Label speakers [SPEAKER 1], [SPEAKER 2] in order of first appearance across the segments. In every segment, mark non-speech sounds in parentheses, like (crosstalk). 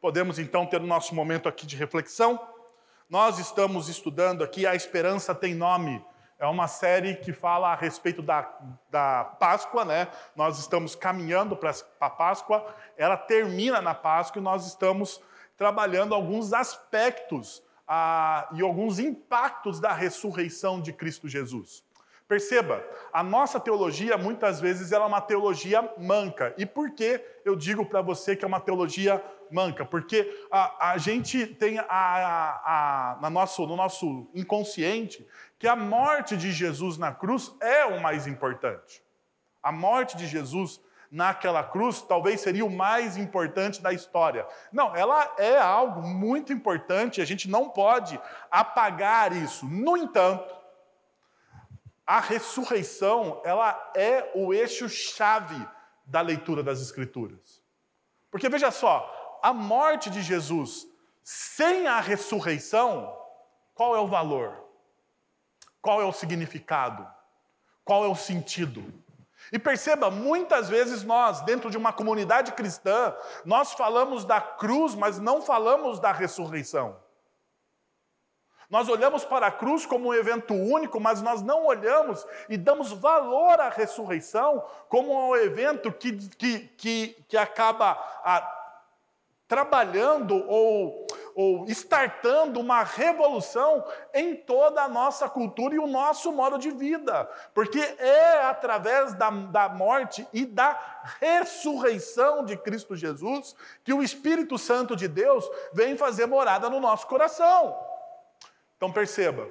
[SPEAKER 1] Podemos então ter o nosso momento aqui de reflexão. Nós estamos estudando aqui A Esperança Tem Nome. É uma série que fala a respeito da, da Páscoa, né? Nós estamos caminhando para a Páscoa, ela termina na Páscoa e nós estamos trabalhando alguns aspectos ah, e alguns impactos da ressurreição de Cristo Jesus. Perceba, a nossa teologia muitas vezes ela é uma teologia manca. E por que eu digo para você que é uma teologia manca? Porque a, a gente tem a, a, na nosso, no nosso inconsciente que a morte de Jesus na cruz é o mais importante. A morte de Jesus naquela cruz talvez seria o mais importante da história. Não, ela é algo muito importante, a gente não pode apagar isso. No entanto, a ressurreição, ela é o eixo-chave da leitura das Escrituras. Porque veja só, a morte de Jesus sem a ressurreição, qual é o valor? Qual é o significado? Qual é o sentido? E perceba, muitas vezes nós, dentro de uma comunidade cristã, nós falamos da cruz, mas não falamos da ressurreição. Nós olhamos para a cruz como um evento único, mas nós não olhamos e damos valor à ressurreição como um evento que, que, que, que acaba a, ah, trabalhando ou, ou startando uma revolução em toda a nossa cultura e o nosso modo de vida. Porque é através da, da morte e da ressurreição de Cristo Jesus que o Espírito Santo de Deus vem fazer morada no nosso coração. Então perceba,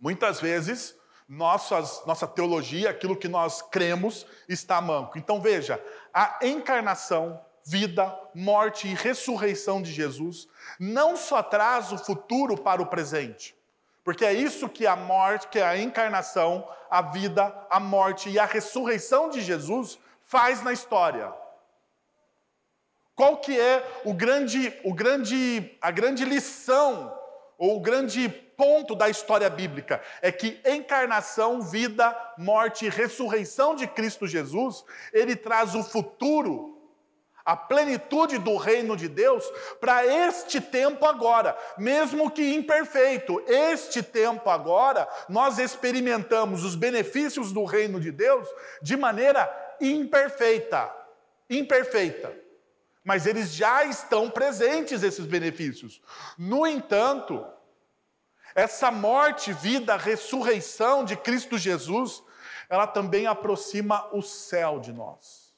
[SPEAKER 1] muitas vezes nossas, nossa teologia, aquilo que nós cremos, está manco. Então veja, a encarnação, vida, morte e ressurreição de Jesus não só traz o futuro para o presente, porque é isso que a morte, que a encarnação, a vida, a morte e a ressurreição de Jesus faz na história. Qual que é o grande, o grande, a grande lição ou o grande ponto da história bíblica é que encarnação, vida, morte e ressurreição de Cristo Jesus, ele traz o futuro, a plenitude do reino de Deus para este tempo agora, mesmo que imperfeito. Este tempo agora, nós experimentamos os benefícios do reino de Deus de maneira imperfeita. Imperfeita mas eles já estão presentes, esses benefícios. No entanto, essa morte, vida, ressurreição de Cristo Jesus, ela também aproxima o céu de nós.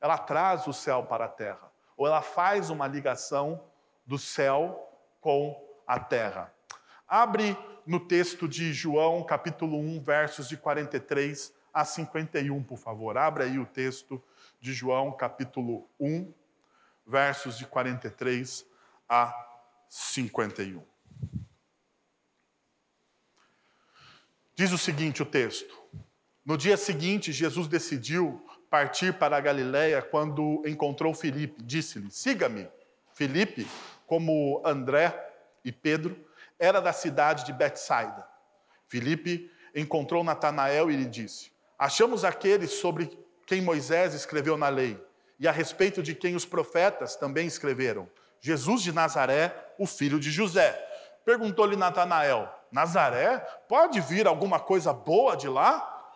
[SPEAKER 1] Ela traz o céu para a terra, ou ela faz uma ligação do céu com a terra. Abre no texto de João, capítulo 1, versos de 43 a 51, por favor. Abra aí o texto de João, capítulo 1, versos de 43 a 51. Diz o seguinte o texto: No dia seguinte, Jesus decidiu partir para a Galiléia quando encontrou Filipe. Disse-lhe: Siga-me. Filipe, como André e Pedro, era da cidade de Betsaida. Filipe encontrou Natanael e lhe disse: Achamos aquele sobre quem Moisés escreveu na lei e a respeito de quem os profetas também escreveram, Jesus de Nazaré, o filho de José. Perguntou-lhe Natanael: Nazaré? Pode vir alguma coisa boa de lá?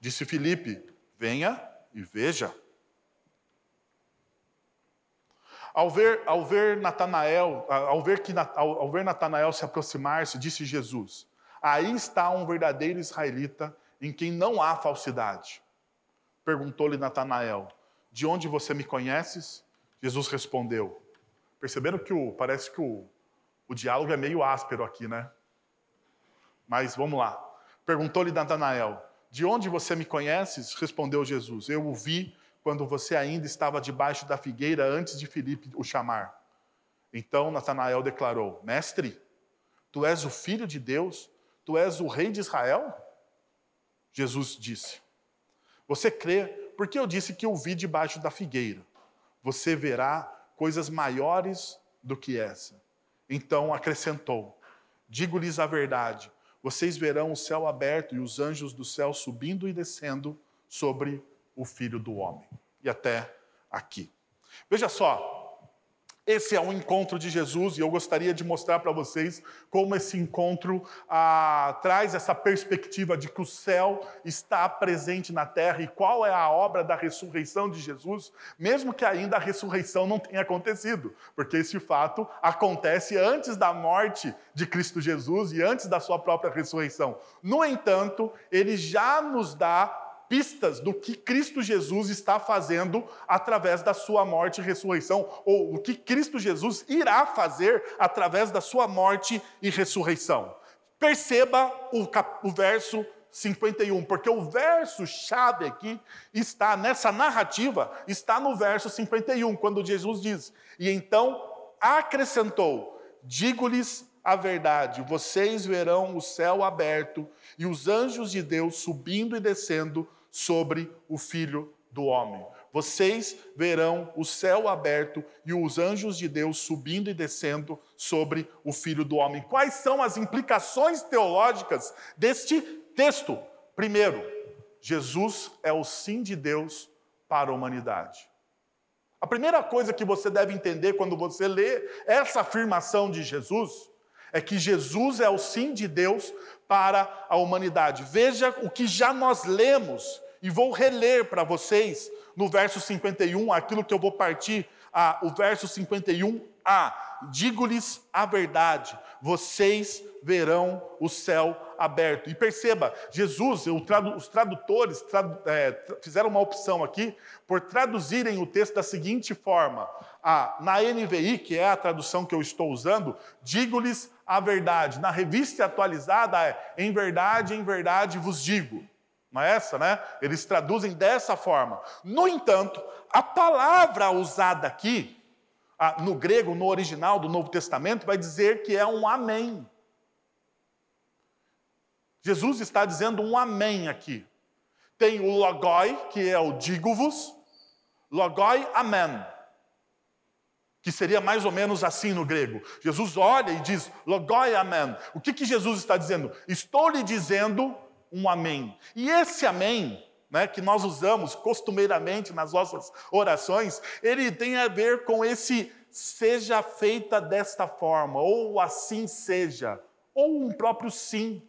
[SPEAKER 1] Disse Filipe: Venha e veja. Ao ver, ao ver Natanael, ao ver que ao, ao ver Natanael se aproximar-se, disse Jesus: Aí está um verdadeiro israelita em quem não há falsidade. Perguntou-lhe Natanael: de onde você me conheces? Jesus respondeu. Perceberam que o, parece que o, o diálogo é meio áspero aqui, né? Mas vamos lá. Perguntou-lhe Natanael: De onde você me conheces? Respondeu Jesus: Eu o vi quando você ainda estava debaixo da figueira antes de Filipe o chamar. Então Natanael declarou: Mestre, tu és o filho de Deus? Tu és o rei de Israel? Jesus disse: Você crê porque eu disse que eu vi debaixo da figueira. Você verá coisas maiores do que essa. Então acrescentou: Digo-lhes a verdade, vocês verão o céu aberto e os anjos do céu subindo e descendo sobre o filho do homem. E até aqui. Veja só, Esse é um encontro de Jesus e eu gostaria de mostrar para vocês como esse encontro ah, traz essa perspectiva de que o céu está presente na terra e qual é a obra da ressurreição de Jesus, mesmo que ainda a ressurreição não tenha acontecido, porque esse fato acontece antes da morte de Cristo Jesus e antes da sua própria ressurreição. No entanto, ele já nos dá pistas do que Cristo Jesus está fazendo através da sua morte e ressurreição, ou o que Cristo Jesus irá fazer através da sua morte e ressurreição. Perceba o, o verso 51, porque o verso chave aqui está nessa narrativa, está no verso 51, quando Jesus diz: "E então acrescentou: Digo-lhes a verdade, vocês verão o céu aberto e os anjos de Deus subindo e descendo sobre o Filho do Homem. Vocês verão o céu aberto e os anjos de Deus subindo e descendo sobre o Filho do Homem. Quais são as implicações teológicas deste texto? Primeiro, Jesus é o sim de Deus para a humanidade. A primeira coisa que você deve entender quando você lê essa afirmação de Jesus é que Jesus é o sim de Deus para a humanidade. Veja o que já nós lemos e vou reler para vocês no verso 51 aquilo que eu vou partir, a, o verso 51a. Digo-lhes a verdade, vocês verão o céu aberto. E perceba, Jesus, os tradutores é, fizeram uma opção aqui por traduzirem o texto da seguinte forma: a, na NVI, que é a tradução que eu estou usando, digo-lhes a verdade. Na revista atualizada é: em verdade, em verdade vos digo. Não é essa, né? Eles traduzem dessa forma. No entanto, a palavra usada aqui, no grego, no original do Novo Testamento, vai dizer que é um amém. Jesus está dizendo um amém aqui. Tem o logoi, que é o digo-vos, logoi amém, que seria mais ou menos assim no grego. Jesus olha e diz logoi amém. O que, que Jesus está dizendo? Estou lhe dizendo um amém. E esse amém, né, que nós usamos costumeiramente nas nossas orações, ele tem a ver com esse seja feita desta forma, ou assim seja, ou um próprio sim.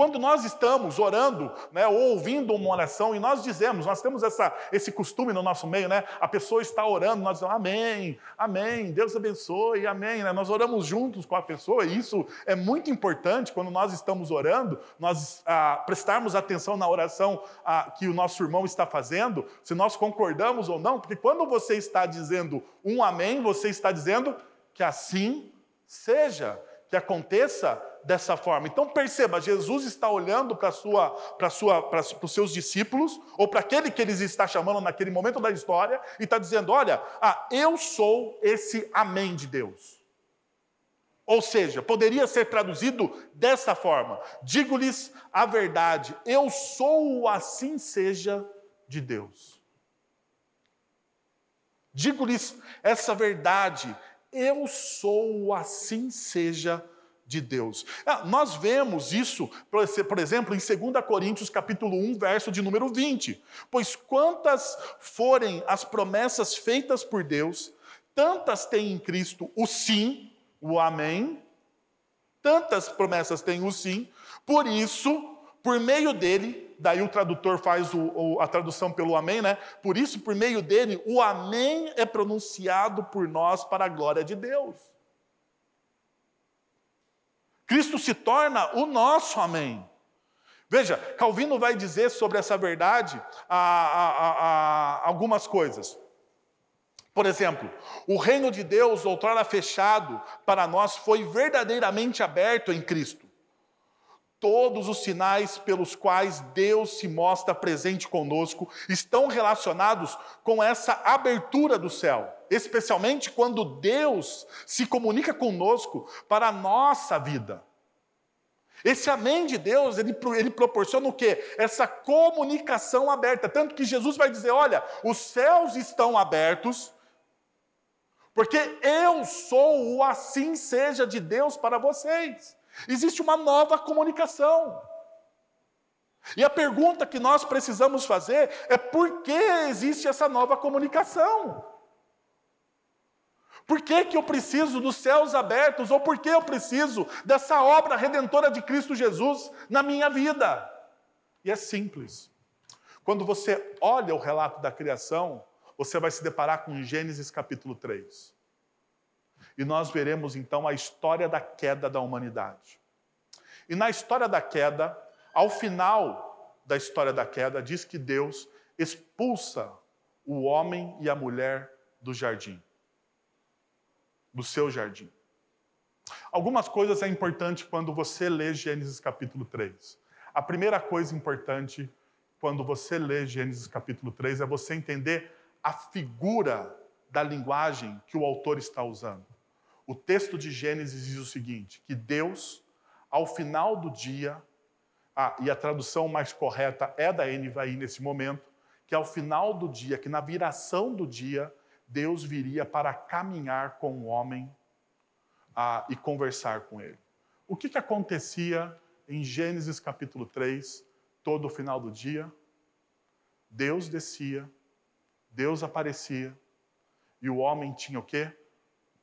[SPEAKER 1] Quando nós estamos orando, né, ou ouvindo uma oração, e nós dizemos, nós temos essa, esse costume no nosso meio, né? A pessoa está orando, nós dizemos amém, amém, Deus abençoe, amém. Né? Nós oramos juntos com a pessoa, e isso é muito importante quando nós estamos orando, nós ah, prestarmos atenção na oração ah, que o nosso irmão está fazendo, se nós concordamos ou não, porque quando você está dizendo um amém, você está dizendo que assim seja, que aconteça dessa forma. Então perceba, Jesus está olhando para sua, para sua, para os seus discípulos ou para aquele que eles está chamando naquele momento da história e está dizendo: olha, ah, eu sou esse Amém de Deus. Ou seja, poderia ser traduzido dessa forma: digo-lhes a verdade, eu sou o assim seja de Deus. Digo-lhes essa verdade, eu sou o assim seja de de Deus. Ah, nós vemos isso, por exemplo, em 2 Coríntios capítulo 1, verso de número 20. Pois quantas forem as promessas feitas por Deus, tantas tem em Cristo o sim, o amém, tantas promessas tem o sim, por isso, por meio dele, daí o tradutor faz o, a tradução pelo amém, né? Por isso, por meio dele, o amém é pronunciado por nós para a glória de Deus. Cristo se torna o nosso amém. Veja, Calvino vai dizer sobre essa verdade a, a, a, algumas coisas. Por exemplo, o reino de Deus, outrora fechado para nós, foi verdadeiramente aberto em Cristo. Todos os sinais pelos quais Deus se mostra presente conosco estão relacionados com essa abertura do céu, especialmente quando Deus se comunica conosco para a nossa vida. Esse amém de Deus, ele, ele proporciona o quê? Essa comunicação aberta. Tanto que Jesus vai dizer: olha, os céus estão abertos, porque eu sou o assim seja de Deus para vocês. Existe uma nova comunicação. E a pergunta que nós precisamos fazer é por que existe essa nova comunicação? Por que, que eu preciso dos céus abertos? Ou por que eu preciso dessa obra redentora de Cristo Jesus na minha vida? E é simples. Quando você olha o relato da criação, você vai se deparar com Gênesis capítulo 3. E nós veremos então a história da queda da humanidade. E na história da queda, ao final da história da queda, diz que Deus expulsa o homem e a mulher do jardim, do seu jardim. Algumas coisas é importante quando você lê Gênesis capítulo 3. A primeira coisa importante quando você lê Gênesis capítulo 3 é você entender a figura da linguagem que o autor está usando. O texto de Gênesis diz o seguinte: que Deus, ao final do dia, ah, e a tradução mais correta é da NVI nesse momento, que ao final do dia, que na viração do dia, Deus viria para caminhar com o homem e conversar com ele. O que, que acontecia em Gênesis capítulo 3, todo o final do dia? Deus descia, Deus aparecia, e o homem tinha o quê?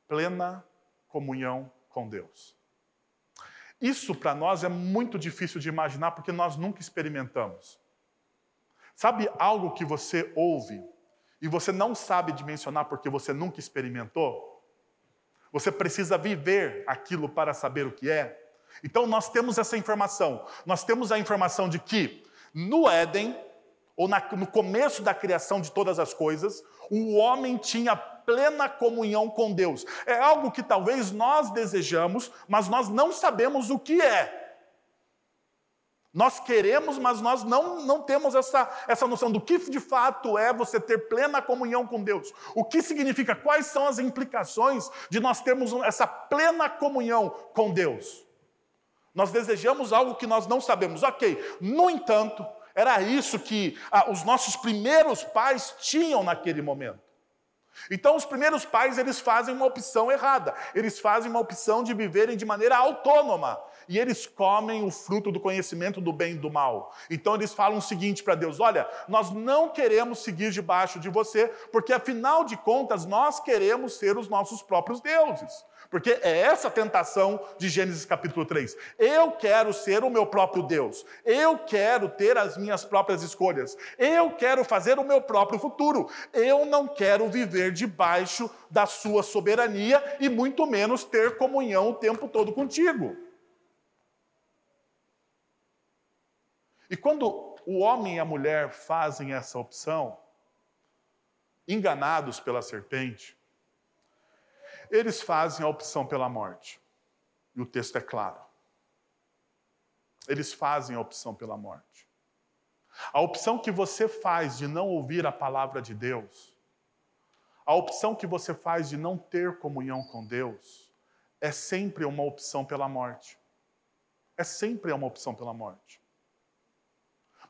[SPEAKER 1] Plena comunhão com Deus. Isso para nós é muito difícil de imaginar porque nós nunca experimentamos. Sabe algo que você ouve e você não sabe dimensionar porque você nunca experimentou? Você precisa viver aquilo para saber o que é. Então nós temos essa informação. Nós temos a informação de que no Éden, ou na, no começo da criação de todas as coisas, o homem tinha plena comunhão com Deus. É algo que talvez nós desejamos, mas nós não sabemos o que é. Nós queremos, mas nós não, não temos essa, essa noção do que de fato é você ter plena comunhão com Deus. O que significa, quais são as implicações de nós termos essa plena comunhão com Deus. Nós desejamos algo que nós não sabemos. Ok, no entanto, era isso que ah, os nossos primeiros pais tinham naquele momento. Então, os primeiros pais, eles fazem uma opção errada. Eles fazem uma opção de viverem de maneira autônoma. E eles comem o fruto do conhecimento do bem e do mal. Então, eles falam o seguinte para Deus: Olha, nós não queremos seguir debaixo de você, porque afinal de contas, nós queremos ser os nossos próprios deuses. Porque é essa tentação de Gênesis capítulo 3. Eu quero ser o meu próprio Deus. Eu quero ter as minhas próprias escolhas. Eu quero fazer o meu próprio futuro. Eu não quero viver debaixo da sua soberania e muito menos ter comunhão o tempo todo contigo. E quando o homem e a mulher fazem essa opção, enganados pela serpente, eles fazem a opção pela morte. E o texto é claro. Eles fazem a opção pela morte. A opção que você faz de não ouvir a palavra de Deus, a opção que você faz de não ter comunhão com Deus, é sempre uma opção pela morte. É sempre uma opção pela morte.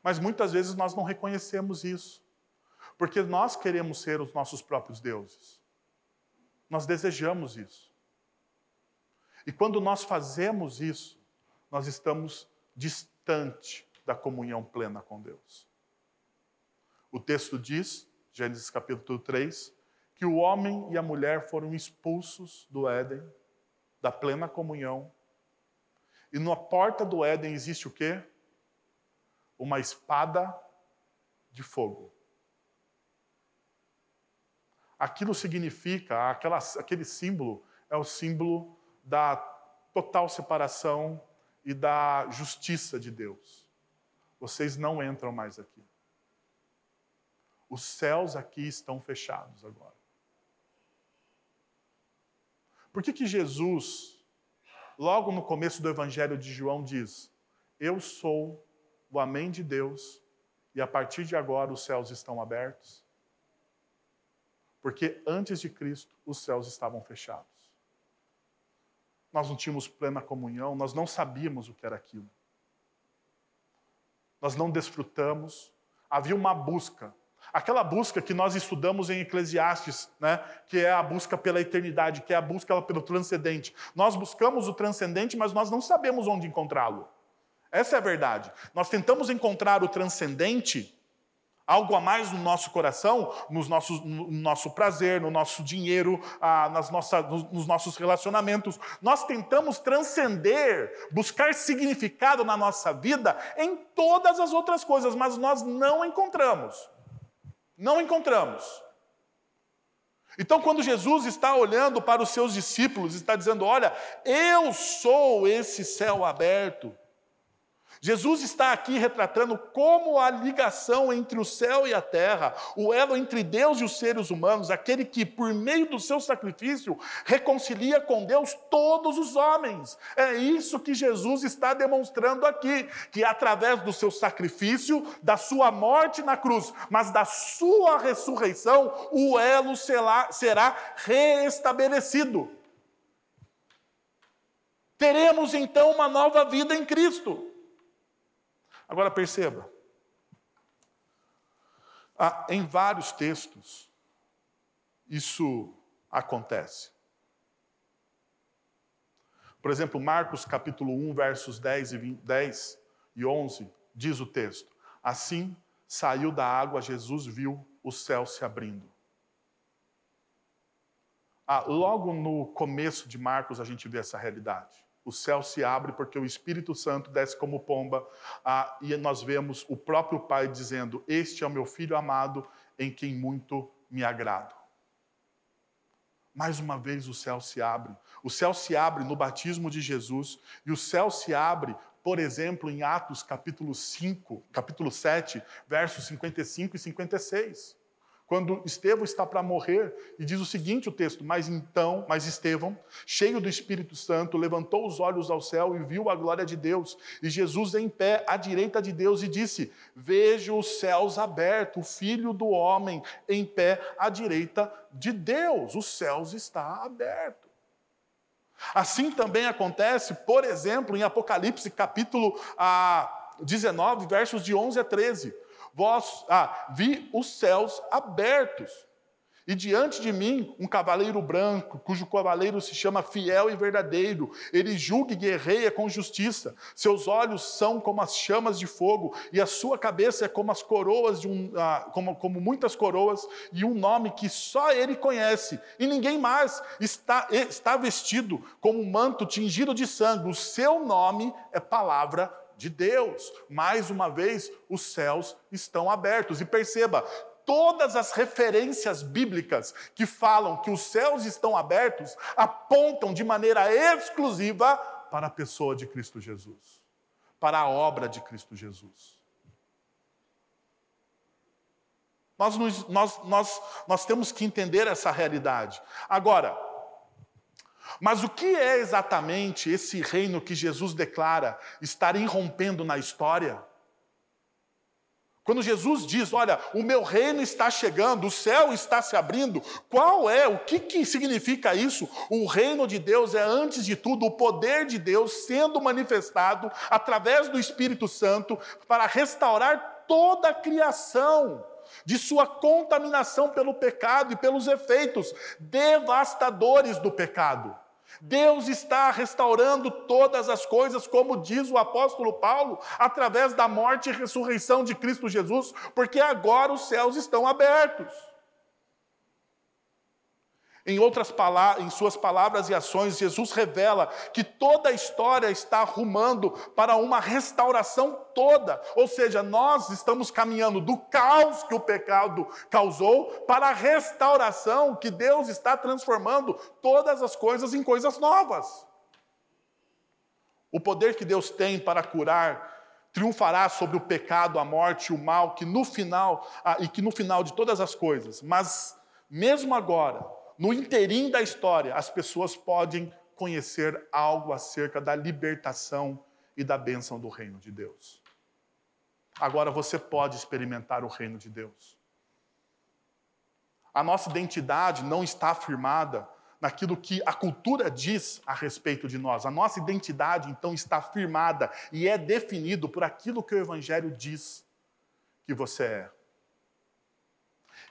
[SPEAKER 1] Mas muitas vezes nós não reconhecemos isso, porque nós queremos ser os nossos próprios deuses. Nós desejamos isso. E quando nós fazemos isso, nós estamos distante da comunhão plena com Deus. O texto diz, Gênesis capítulo 3, que o homem e a mulher foram expulsos do Éden, da plena comunhão. E na porta do Éden existe o quê? Uma espada de fogo aquilo significa, aquela, aquele símbolo é o símbolo da total separação e da justiça de Deus. Vocês não entram mais aqui. Os céus aqui estão fechados agora. Por que, que Jesus, logo no começo do Evangelho de João, diz: Eu sou o Amém de Deus e a partir de agora os céus estão abertos? Porque antes de Cristo, os céus estavam fechados. Nós não tínhamos plena comunhão, nós não sabíamos o que era aquilo. Nós não desfrutamos. Havia uma busca. Aquela busca que nós estudamos em Eclesiastes, né? que é a busca pela eternidade, que é a busca pelo transcendente. Nós buscamos o transcendente, mas nós não sabemos onde encontrá-lo. Essa é a verdade. Nós tentamos encontrar o transcendente algo a mais no nosso coração, nos nossos, no nosso prazer, no nosso dinheiro, ah, nas nossa, nos nossos relacionamentos. Nós tentamos transcender, buscar significado na nossa vida em todas as outras coisas, mas nós não encontramos. Não encontramos. Então, quando Jesus está olhando para os seus discípulos, está dizendo: Olha, eu sou esse céu aberto. Jesus está aqui retratando como a ligação entre o céu e a terra, o elo entre Deus e os seres humanos, aquele que, por meio do seu sacrifício, reconcilia com Deus todos os homens. É isso que Jesus está demonstrando aqui, que através do seu sacrifício, da sua morte na cruz, mas da sua ressurreição, o elo será, reestabelecido. Teremos então uma nova vida em Cristo. Agora perceba, ah, em vários textos isso acontece. Por exemplo, Marcos capítulo 1, versos 10 e, 20, 10 e 11, diz o texto: Assim saiu da água, Jesus viu o céu se abrindo. Ah, logo no começo de Marcos a gente vê essa realidade o céu se abre porque o Espírito Santo desce como pomba, ah, e nós vemos o próprio Pai dizendo: Este é o meu filho amado, em quem muito me agrado. Mais uma vez o céu se abre. O céu se abre no batismo de Jesus, e o céu se abre, por exemplo, em Atos capítulo 5, capítulo 7, versos 55 e 56 quando Estevão está para morrer, e diz o seguinte o texto: Mas então, mas Estevão, cheio do Espírito Santo, levantou os olhos ao céu e viu a glória de Deus, e Jesus em pé à direita de Deus, e disse: Vejo os céus abertos, o Filho do homem em pé à direita de Deus. Os céus está aberto. Assim também acontece, por exemplo, em Apocalipse capítulo ah, 19, versos de 11 a 13 Vós, ah, vi os céus abertos. E diante de mim, um cavaleiro branco, cujo cavaleiro se chama fiel e verdadeiro. Ele julga e guerreia com justiça. Seus olhos são como as chamas de fogo, e a sua cabeça é como as coroas de um, ah, como, como muitas coroas, e um nome que só ele conhece. E ninguém mais está, está vestido como um manto tingido de sangue. O seu nome é palavra de Deus. Mais uma vez, os céus estão abertos. E perceba, todas as referências bíblicas que falam que os céus estão abertos apontam de maneira exclusiva para a pessoa de Cristo Jesus, para a obra de Cristo Jesus. Nós, nós, nós, nós temos que entender essa realidade. Agora, mas o que é exatamente esse reino que Jesus declara estar irrompendo na história? Quando Jesus diz, olha, o meu reino está chegando, o céu está se abrindo, qual é, o que, que significa isso? O reino de Deus é, antes de tudo, o poder de Deus sendo manifestado através do Espírito Santo para restaurar toda a criação de sua contaminação pelo pecado e pelos efeitos devastadores do pecado. Deus está restaurando todas as coisas, como diz o apóstolo Paulo, através da morte e ressurreição de Cristo Jesus, porque agora os céus estão abertos. Em outras palavras, em suas palavras e ações, Jesus revela que toda a história está arrumando para uma restauração toda. Ou seja, nós estamos caminhando do caos que o pecado causou para a restauração que Deus está transformando todas as coisas em coisas novas. O poder que Deus tem para curar triunfará sobre o pecado, a morte, o mal, que no final ah, e que no final de todas as coisas. Mas mesmo agora, no interim da história, as pessoas podem conhecer algo acerca da libertação e da bênção do reino de Deus. Agora você pode experimentar o reino de Deus. A nossa identidade não está afirmada naquilo que a cultura diz a respeito de nós. A nossa identidade, então, está firmada e é definido por aquilo que o Evangelho diz que você é.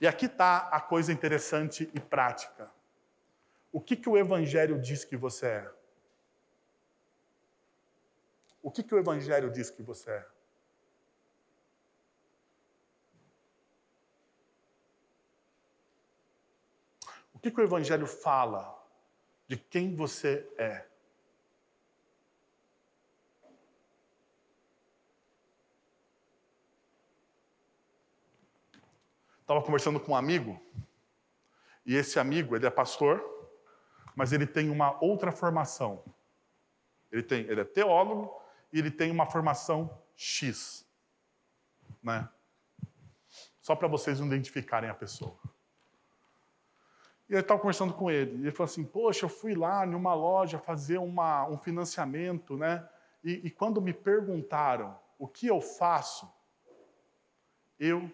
[SPEAKER 1] E aqui está a coisa interessante e prática. O que, que o Evangelho diz que você é? O que, que o Evangelho diz que você é? O que, que o Evangelho fala de quem você é? Estava conversando com um amigo, e esse amigo, ele é pastor, mas ele tem uma outra formação. Ele, tem, ele é teólogo e ele tem uma formação X. Né? Só para vocês identificarem a pessoa. E eu estava conversando com ele. E ele falou assim: Poxa, eu fui lá numa loja fazer uma, um financiamento, né? E, e quando me perguntaram o que eu faço, eu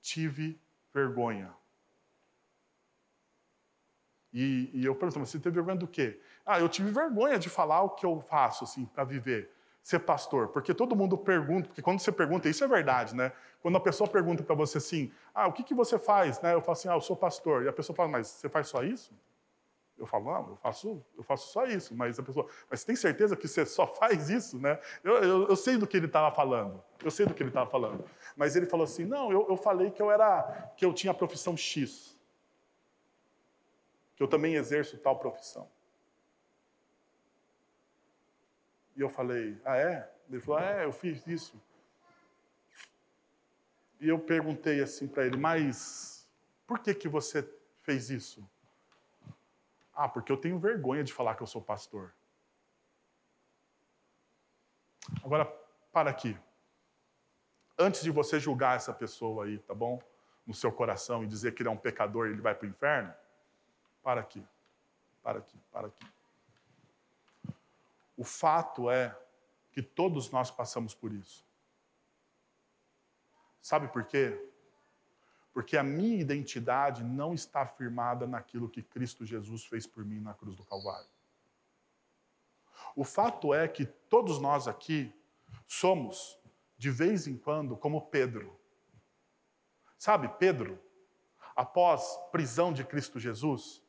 [SPEAKER 1] tive vergonha. E, e eu pergunto, mas você teve vergonha do quê? Ah, eu tive vergonha de falar o que eu faço, assim, para viver, ser pastor. Porque todo mundo pergunta, porque quando você pergunta, isso é verdade, né? Quando a pessoa pergunta para você assim, ah, o que, que você faz? Né? Eu falo assim, ah, eu sou pastor. E a pessoa fala, mas você faz só isso? Eu falo, não, eu faço, eu faço só isso. Mas a pessoa, mas você tem certeza que você só (laughs) faz isso, né? Eu, eu, eu sei do que ele estava falando. Eu sei do que ele estava falando. Mas ele falou assim, não, eu, eu falei que eu era, que eu tinha a profissão X. Que eu também exerço tal profissão. E eu falei, ah é? Ele falou, é, eu fiz isso. E eu perguntei assim para ele, mas por que que você fez isso? Ah, porque eu tenho vergonha de falar que eu sou pastor. Agora, para aqui. Antes de você julgar essa pessoa aí, tá bom? No seu coração e dizer que ele é um pecador e ele vai para o inferno, para aqui. Para aqui, para aqui. O fato é que todos nós passamos por isso. Sabe por quê? Porque a minha identidade não está firmada naquilo que Cristo Jesus fez por mim na cruz do Calvário. O fato é que todos nós aqui somos, de vez em quando, como Pedro. Sabe, Pedro, após prisão de Cristo Jesus,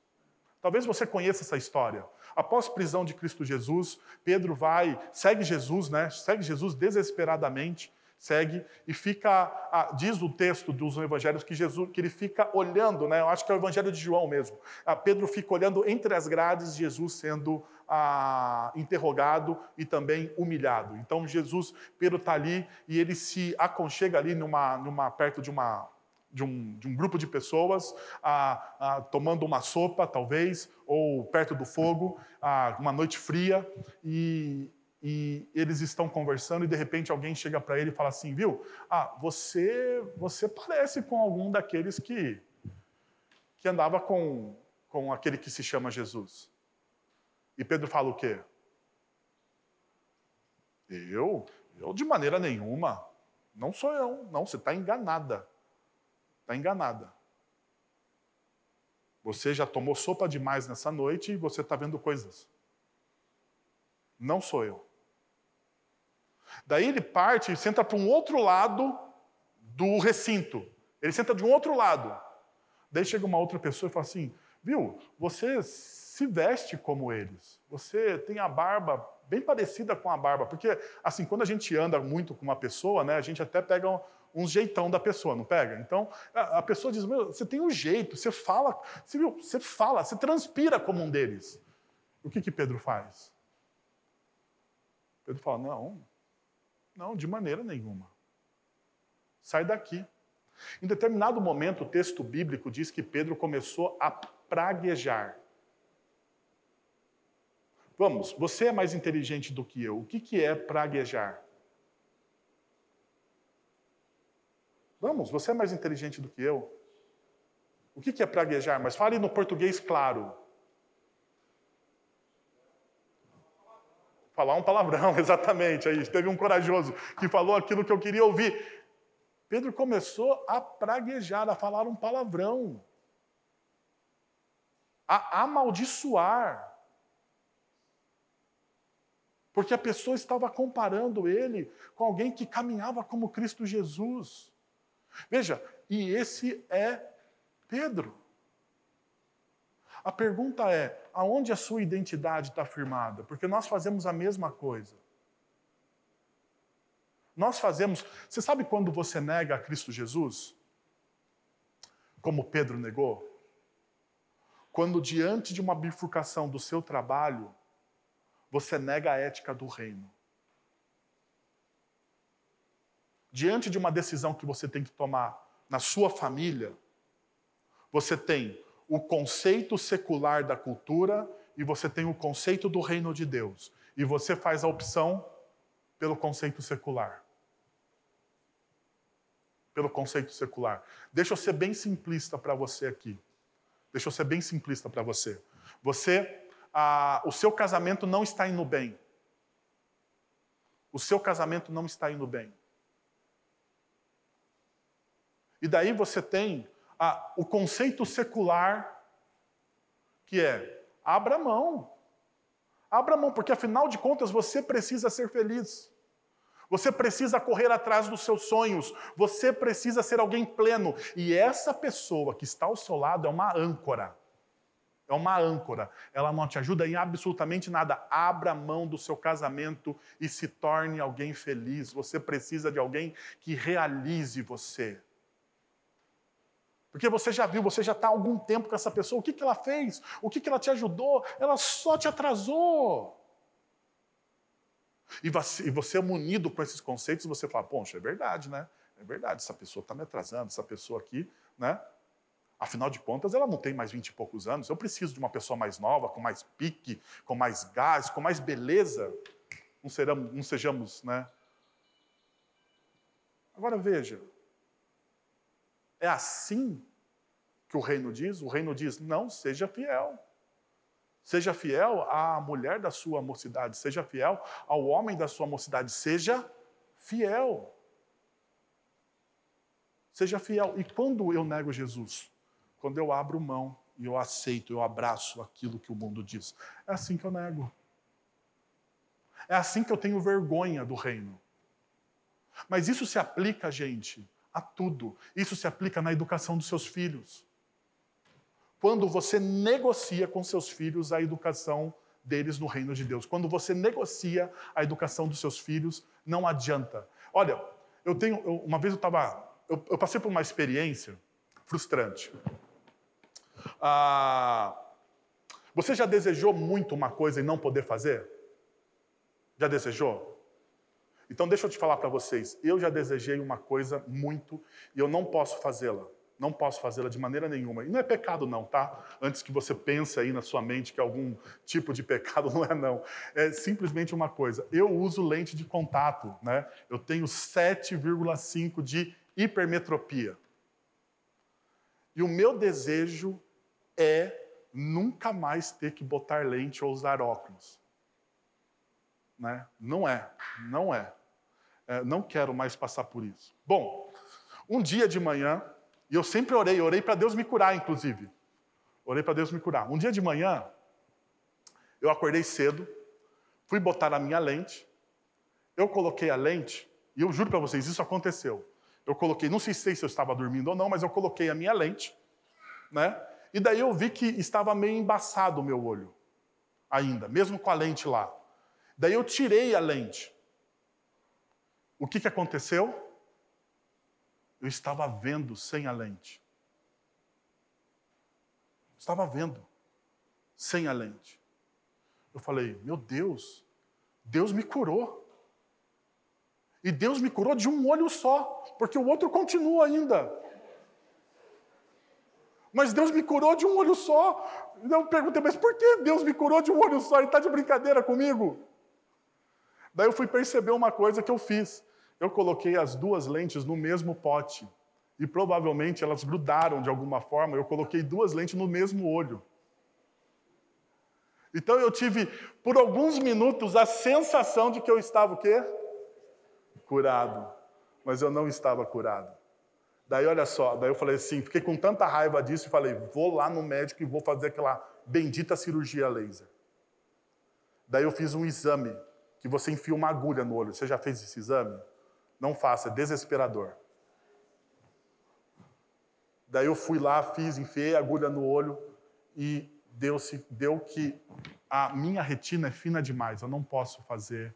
[SPEAKER 1] talvez você conheça essa história. Após prisão de Cristo Jesus, Pedro vai, segue Jesus, né? Segue Jesus desesperadamente segue e fica, diz o texto dos evangelhos que Jesus, que ele fica olhando, né? Eu acho que é o evangelho de João mesmo. Ah, Pedro fica olhando entre as grades Jesus sendo ah, interrogado e também humilhado. Então Jesus, Pedro está ali e ele se aconchega ali numa, numa perto de uma de um, de um, grupo de pessoas, ah, ah, tomando uma sopa, talvez, ou perto do fogo, ah, uma noite fria, e, e eles estão conversando e de repente alguém chega para ele e fala assim, viu? Ah, você você parece com algum daqueles que que andava com com aquele que se chama Jesus. E Pedro fala o quê? Eu? Eu de maneira nenhuma. Não sou eu. Não, você está enganada. Está enganada. Você já tomou sopa demais nessa noite e você está vendo coisas. Não sou eu. Daí ele parte e senta para um outro lado do recinto. Ele senta de um outro lado. Daí chega uma outra pessoa e fala assim: Viu, você se veste como eles. Você tem a barba bem parecida com a barba. Porque, assim, quando a gente anda muito com uma pessoa, né, a gente até pega um, um jeitão da pessoa, não pega? Então, a, pessoa diz: Meu, você tem um jeito, você fala, você, viu, você fala, você transpira como um deles. O que, que Pedro faz? Pedro fala: Não, não, de maneira nenhuma. Sai daqui. Em determinado momento, o texto bíblico diz que Pedro começou a praguejar. Vamos, você é mais inteligente do que eu. O que, que é praguejar? Vamos, você é mais inteligente do que eu. O que, que é praguejar? Mas fale no português claro. Falar um palavrão, (laughs) exatamente. Aí teve um corajoso que falou aquilo que eu queria ouvir. Pedro começou a praguejar, a falar um palavrão, a amaldiçoar. Porque a pessoa estava comparando ele com alguém que caminhava como Cristo Jesus. Veja, e esse é Pedro. A pergunta é: aonde a sua identidade está firmada? Porque nós fazemos a mesma coisa. Nós fazemos. Você sabe quando você nega a Cristo Jesus? Como Pedro negou? quando diante de uma bifurcação do seu trabalho, você nega a ética do reino. Diante de uma decisão que você tem que tomar na sua família, você tem o conceito secular da cultura e você tem o conceito do reino de Deus. E você faz a opção pelo conceito secular. Pelo conceito secular. Deixa eu ser bem simplista para você aqui. Deixa eu ser bem simplista para você. Você, o seu casamento não está indo bem. O seu casamento não está indo bem. E daí você tem o conceito secular, que é abra mão. Abra mão, porque afinal de contas você precisa ser feliz. Você precisa correr atrás dos seus sonhos. Você precisa ser alguém pleno. E essa pessoa que está ao seu lado é uma âncora. É uma âncora. Ela não te ajuda em absolutamente nada. Abra mão do seu casamento e se torne alguém feliz. Você precisa de alguém que realize você. Porque você já viu, você já está há algum tempo com essa pessoa. O que, que ela fez? O que, que ela te ajudou? Ela só te atrasou. E você, é munido com esses conceitos, você fala, poxa, é verdade, né? É verdade, essa pessoa está me atrasando, essa pessoa aqui, né? Afinal de contas, ela não tem mais vinte e poucos anos. Eu preciso de uma pessoa mais nova, com mais pique, com mais gás, com mais beleza. Não, seramos, não sejamos, né? Agora veja, é assim que o reino diz? O reino diz: não, seja fiel. Seja fiel à mulher da sua mocidade, seja fiel ao homem da sua mocidade, seja fiel. Seja fiel. E quando eu nego Jesus? Quando eu abro mão e eu aceito, eu abraço aquilo que o mundo diz. É assim que eu nego. É assim que eu tenho vergonha do reino. Mas isso se aplica, gente, a tudo. Isso se aplica na educação dos seus filhos. Quando você negocia com seus filhos a educação deles no reino de Deus. Quando você negocia a educação dos seus filhos, não adianta. Olha, eu tenho. Eu, uma vez eu estava. Eu, eu, passei por uma experiência frustrante. Ah, você já desejou muito uma coisa e não poder fazer? Já desejou? Então, deixa eu te falar para vocês. Eu já desejei uma coisa muito e eu não posso fazê-la. Não posso fazê-la de maneira nenhuma. E não é pecado, não, tá? Antes que você pense aí na sua mente que algum tipo de pecado, (laughs) não é, não. É simplesmente uma coisa. Eu uso lente de contato, né? Eu tenho 7,5 de hipermetropia. E o meu desejo é nunca mais ter que botar lente ou usar óculos. Né? Não é, não é. é. Não quero mais passar por isso. Bom, um dia de manhã, e eu sempre orei, orei para Deus me curar, inclusive. Orei para Deus me curar. Um dia de manhã, eu acordei cedo, fui botar a minha lente, eu coloquei a lente, e eu juro para vocês, isso aconteceu. Eu coloquei, não sei se eu estava dormindo ou não, mas eu coloquei a minha lente, né? E daí eu vi que estava meio embaçado o meu olho, ainda, mesmo com a lente lá. Daí eu tirei a lente. O que, que aconteceu? Eu estava vendo sem a lente. Estava vendo sem a lente. Eu falei, meu Deus, Deus me curou. E Deus me curou de um olho só, porque o outro continua ainda. Mas Deus me curou de um olho só. Eu perguntei, mas por que Deus me curou de um olho só? Ele está de brincadeira comigo? Daí eu fui perceber uma coisa que eu fiz. Eu coloquei as duas lentes no mesmo pote. E provavelmente elas grudaram de alguma forma. Eu coloquei duas lentes no mesmo olho. Então eu tive, por alguns minutos, a sensação de que eu estava o quê? Curado. Mas eu não estava curado. Daí, olha só, daí eu falei assim, fiquei com tanta raiva disso e falei, vou lá no médico e vou fazer aquela bendita cirurgia laser. Daí eu fiz um exame, que você enfia uma agulha no olho. Você já fez esse exame? Não faça, é desesperador. Daí eu fui lá, fiz, enfiei a agulha no olho e deu, -se, deu que a minha retina é fina demais, eu não posso fazer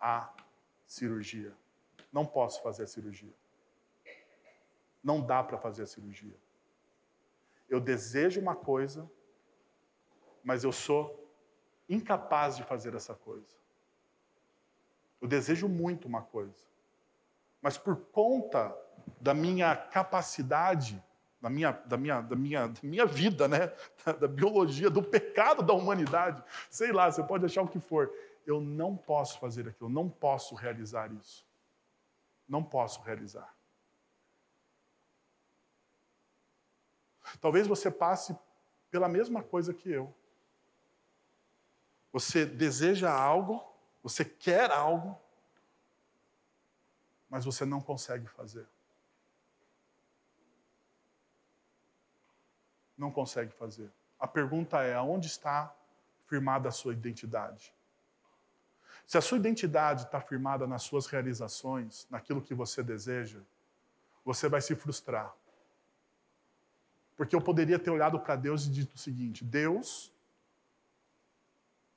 [SPEAKER 1] a cirurgia. Não posso fazer a cirurgia. Não dá para fazer a cirurgia. eu desejo uma coisa, mas eu sou incapaz de fazer essa coisa. Eu desejo muito uma coisa, mas por conta da minha capacidade, da minha, da minha, da minha, da minha vida, né? Da, da biologia, do pecado da humanidade, sei lá, você pode achar o que for, eu não posso fazer aquilo, não posso realizar isso. Não posso realizar. Talvez você passe pela mesma coisa que eu. Você deseja algo, você quer algo, mas você não consegue fazer. Não consegue fazer. A pergunta é: aonde está firmada a sua identidade? Se a sua identidade está firmada nas suas realizações, naquilo que você deseja, você vai se frustrar. Porque eu poderia ter olhado para Deus e dito o seguinte: Deus,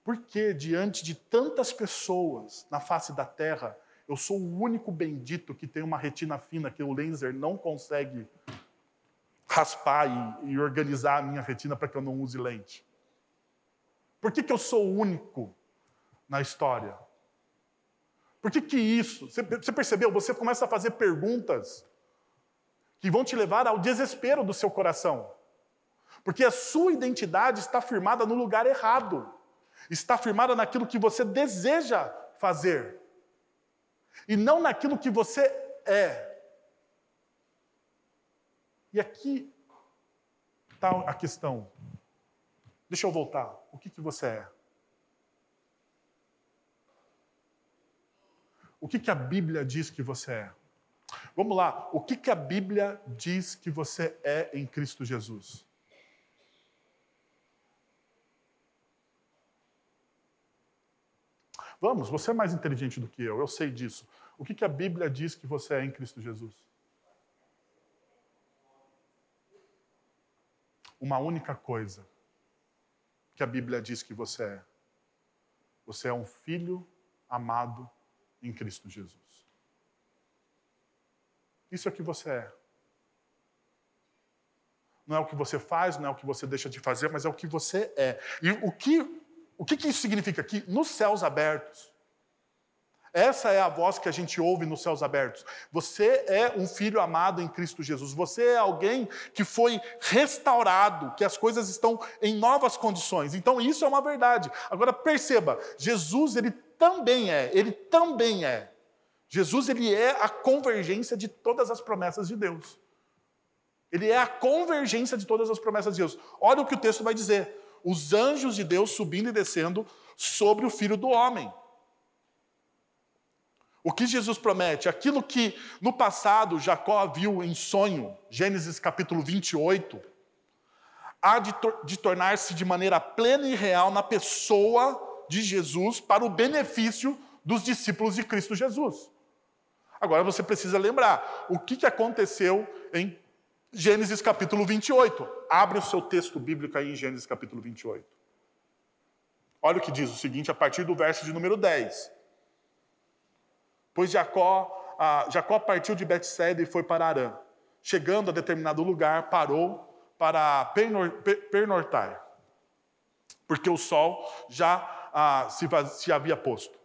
[SPEAKER 1] por que diante de tantas pessoas na face da terra, eu sou o único bendito que tem uma retina fina que o laser não consegue raspar e, e organizar a minha retina para que eu não use lente? Por que, que eu sou o único na história? Por que, que isso? Você percebeu? Você começa a fazer perguntas que vão te levar ao desespero do seu coração. Porque a sua identidade está firmada no lugar errado. Está firmada naquilo que você deseja fazer. E não naquilo que você é. E aqui está a questão. Deixa eu voltar. O que, que você é? O que, que a Bíblia diz que você é? Vamos lá, o que, que a Bíblia diz que você é em Cristo Jesus? Vamos, você é mais inteligente do que eu, eu sei disso. O que, que a Bíblia diz que você é em Cristo Jesus? Uma única coisa que a Bíblia diz que você é. Você é um filho amado em Cristo Jesus. Isso é o que você é. Não é o que você faz, não é o que você deixa de fazer, mas é o que você é. E o que, o que, que isso significa aqui? Nos céus abertos. Essa é a voz que a gente ouve nos céus abertos. Você é um filho amado em Cristo Jesus. Você é alguém que foi restaurado, que as coisas estão em novas condições. Então isso é uma verdade. Agora perceba, Jesus ele também é, ele também é. Jesus ele é a convergência de todas as promessas de Deus. Ele é a convergência de todas as promessas de Deus. Olha o que o texto vai dizer: os anjos de Deus subindo e descendo sobre o filho do homem. O que Jesus promete? Aquilo que no passado Jacó viu em sonho, Gênesis capítulo 28, há de, tor de tornar-se de maneira plena e real na pessoa de Jesus para o benefício dos discípulos de Cristo Jesus. Agora você precisa lembrar o que aconteceu em Gênesis capítulo 28. Abre o seu texto bíblico aí em Gênesis capítulo 28. Olha o que diz o seguinte, a partir do verso de número 10. Pois Jacó, ah, Jacó partiu de Betseda e foi para Arã. Chegando a determinado lugar, parou para pernortar, porque o sol já ah, se, se, havia posto.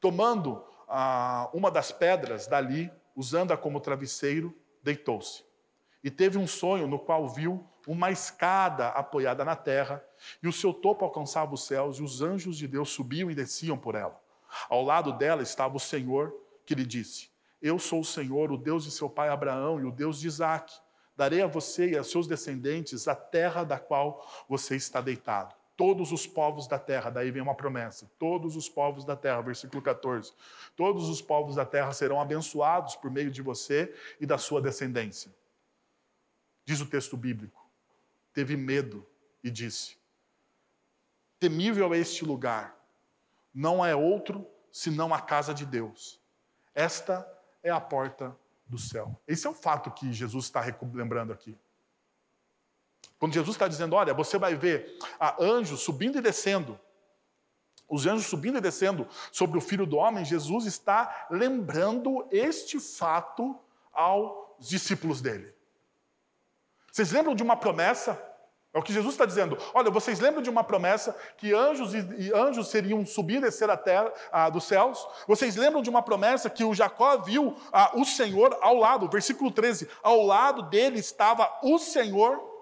[SPEAKER 1] Tomando ah, uma das pedras dali, usando-a como travesseiro, deitou-se. E teve um sonho no qual viu uma escada apoiada na terra, e o seu topo alcançava os céus, e os anjos de Deus subiam e desciam por ela. Ao lado dela estava o Senhor, que lhe disse: Eu sou o Senhor, o Deus de seu pai Abraão e o Deus de Isaque. Darei a você e a seus descendentes a terra da qual você está deitado todos os povos da terra, daí vem uma promessa, todos os povos da terra, versículo 14, todos os povos da terra serão abençoados por meio de você e da sua descendência. Diz o texto bíblico, teve medo e disse: Temível é este lugar, não é outro senão a casa de Deus. Esta é a porta do céu. Esse é o fato que Jesus está lembrando aqui. Quando Jesus está dizendo, olha, você vai ver anjos subindo e descendo, os anjos subindo e descendo sobre o filho do homem, Jesus está lembrando este fato aos discípulos dele. Vocês lembram de uma promessa? É o que Jesus está dizendo. Olha, vocês lembram de uma promessa que anjos e, anjos seriam subir e descer a terra dos céus? Vocês lembram de uma promessa que o Jacó viu o Senhor ao lado, versículo 13, ao lado dele estava o Senhor,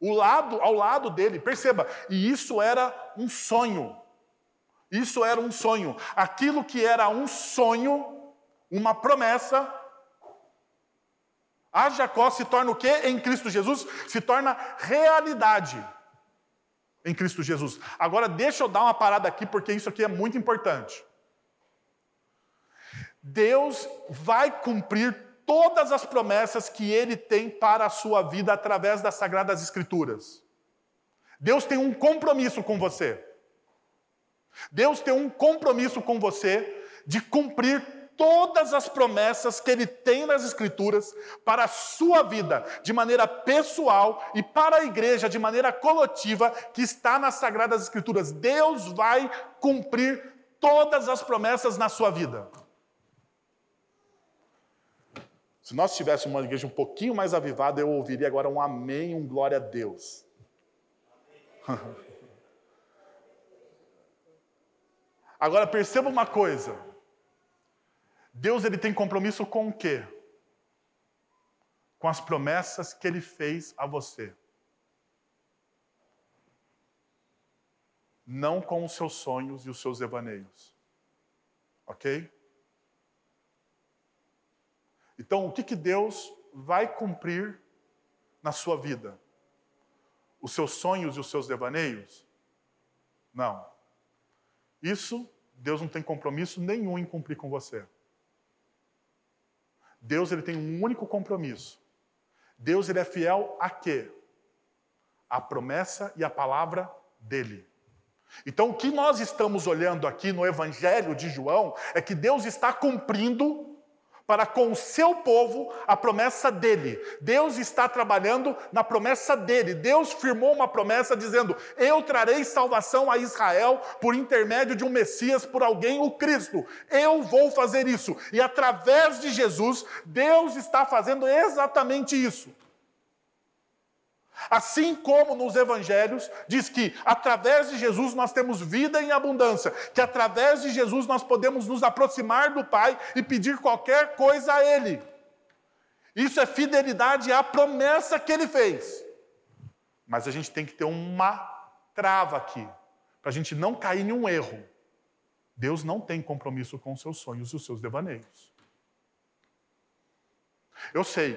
[SPEAKER 1] o lado ao lado dele. Perceba, e isso era um sonho. Isso era um sonho. Aquilo que era um sonho, uma promessa, a Jacó se torna o que em Cristo Jesus? Se torna realidade em Cristo Jesus. Agora, deixa eu dar uma parada aqui, porque isso aqui é muito importante. Deus vai cumprir todas as promessas que Ele tem para a sua vida através das Sagradas Escrituras. Deus tem um compromisso com você. Deus tem um compromisso com você de cumprir todas as promessas que ele tem nas Escrituras para a sua vida, de maneira pessoal e para a igreja, de maneira coletiva, que está nas Sagradas Escrituras. Deus vai cumprir todas as promessas na sua vida. Se nós tivéssemos uma igreja um pouquinho mais avivada, eu ouviria agora um amém, um glória a Deus. (laughs) Agora perceba uma coisa. Deus ele tem compromisso com o quê? Com as promessas que ele fez a você. Não com os seus sonhos e os seus devaneios. Ok? Então, o que, que Deus vai cumprir na sua vida? Os seus sonhos e os seus devaneios? Não. Isso, Deus não tem compromisso nenhum em cumprir com você. Deus ele tem um único compromisso. Deus ele é fiel a quê? A promessa e a palavra dele. Então, o que nós estamos olhando aqui no Evangelho de João é que Deus está cumprindo para com o seu povo a promessa dele. Deus está trabalhando na promessa dele. Deus firmou uma promessa dizendo: Eu trarei salvação a Israel por intermédio de um Messias, por alguém, o Cristo. Eu vou fazer isso. E através de Jesus, Deus está fazendo exatamente isso. Assim como nos evangelhos diz que através de Jesus nós temos vida em abundância, que através de Jesus nós podemos nos aproximar do Pai e pedir qualquer coisa a Ele. Isso é fidelidade à promessa que Ele fez. Mas a gente tem que ter uma trava aqui, para a gente não cair em um erro. Deus não tem compromisso com os seus sonhos e os seus devaneios. Eu sei,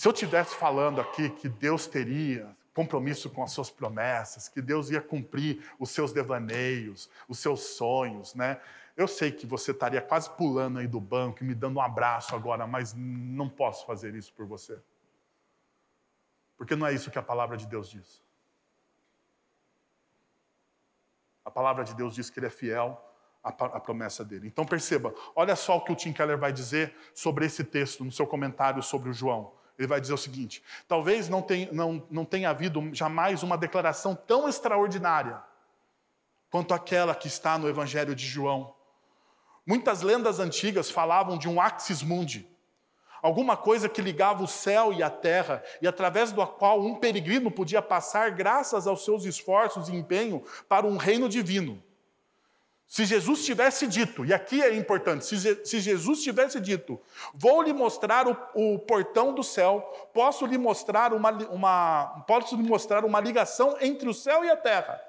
[SPEAKER 1] se eu tivesse falando aqui que Deus teria compromisso com as suas promessas, que Deus ia cumprir os seus devaneios, os seus sonhos, né? Eu sei que você estaria quase pulando aí do banco e me dando um abraço agora, mas não posso fazer isso por você. Porque não é isso que a palavra de Deus diz. A palavra de Deus diz que ele é fiel à promessa dele. Então perceba, olha só o que o Tim Keller vai dizer sobre esse texto no seu comentário sobre o João. Ele vai dizer o seguinte: talvez não tenha, não, não tenha havido jamais uma declaração tão extraordinária quanto aquela que está no Evangelho de João. Muitas lendas antigas falavam de um axis mundi, alguma coisa que ligava o céu e a terra, e através do qual um peregrino podia passar graças aos seus esforços e empenho para um reino divino. Se Jesus tivesse dito, e aqui é importante, se, Jesus tivesse dito, vou lhe mostrar o, o portão do céu, posso lhe mostrar uma, uma, posso lhe mostrar uma ligação entre o céu e a terra.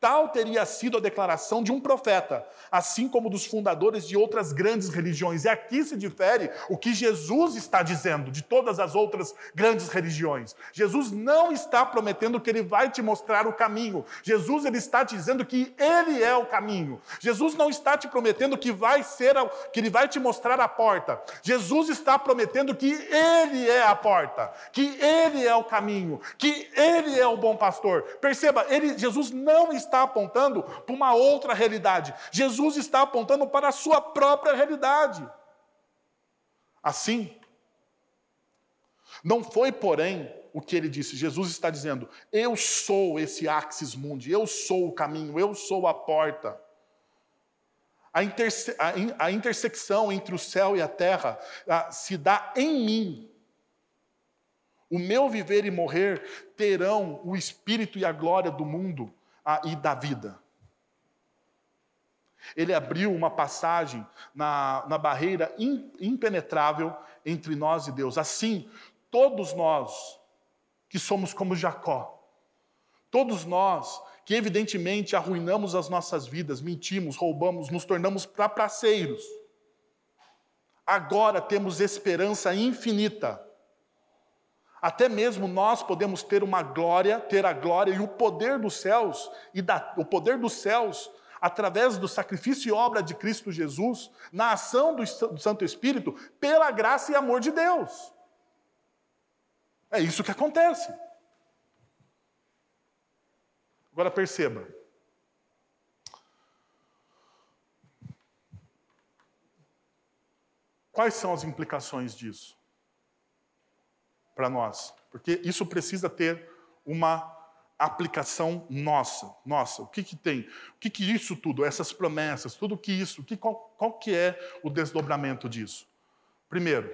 [SPEAKER 1] Tal teria sido a declaração de um profeta, assim como dos fundadores de outras grandes religiões. E aqui se difere o que Jesus está dizendo de todas as outras grandes religiões. Jesus não está prometendo que ele vai te mostrar o caminho. Jesus ele está dizendo que ele é o caminho. Jesus não está te prometendo que vai ser que ele vai te mostrar a porta. Jesus está prometendo que ele é a porta, que ele é o caminho, que ele é o bom pastor. Perceba, ele Jesus não está está apontando para uma outra realidade. Jesus está apontando para a sua própria realidade. Assim, não foi, porém, o que ele disse. Jesus está dizendo: Eu sou esse axis mundi, eu sou o caminho, eu sou a porta. A, interse a, a intersecção entre o céu e a terra a, se dá em mim. o meu viver e morrer terão o espírito e a glória do mundo e da vida. Ele abriu uma passagem na, na barreira impenetrável entre nós e Deus. Assim, todos nós que somos como Jacó, todos nós que evidentemente arruinamos as nossas vidas, mentimos, roubamos, nos tornamos trapraceiros, agora temos esperança infinita. Até mesmo nós podemos ter uma glória, ter a glória e o poder dos céus e da, o poder dos céus através do sacrifício e obra de Cristo Jesus, na ação do, do Santo Espírito, pela graça e amor de Deus. É isso que acontece. Agora perceba. Quais são as implicações disso para nós? Porque isso precisa ter uma aplicação nossa. Nossa, o que, que tem? O que, que isso tudo, essas promessas, tudo que isso, que, qual, qual que é o desdobramento disso? Primeiro,